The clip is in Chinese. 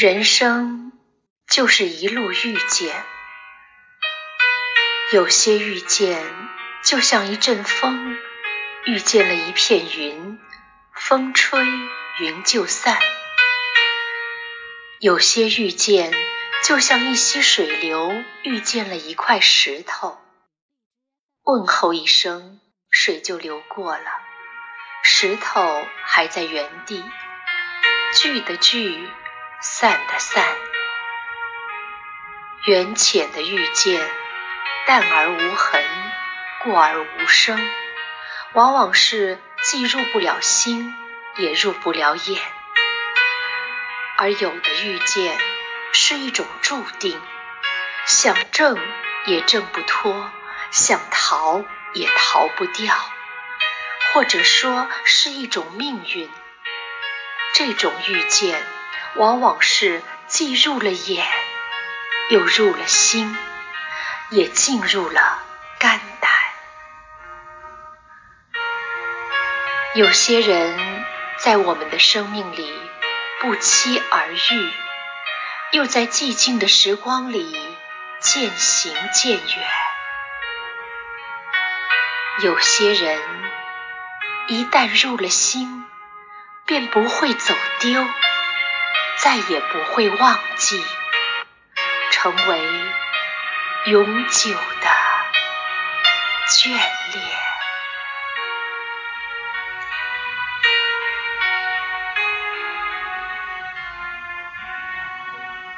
人生就是一路遇见，有些遇见就像一阵风，遇见了一片云，风吹云就散；有些遇见就像一溪水流，遇见了一块石头，问候一声，水就流过了，石头还在原地，聚的聚。散的散，缘浅的遇见，淡而无痕，过而无声，往往是既入不了心，也入不了眼。而有的遇见是一种注定，想挣也挣不脱，想逃也逃不掉，或者说是一种命运。这种遇见。往往是既入了眼，又入了心，也进入了肝胆。有些人在我们的生命里不期而遇，又在寂静的时光里渐行渐远。有些人一旦入了心，便不会走丢。再也不会忘记，成为永久的眷恋。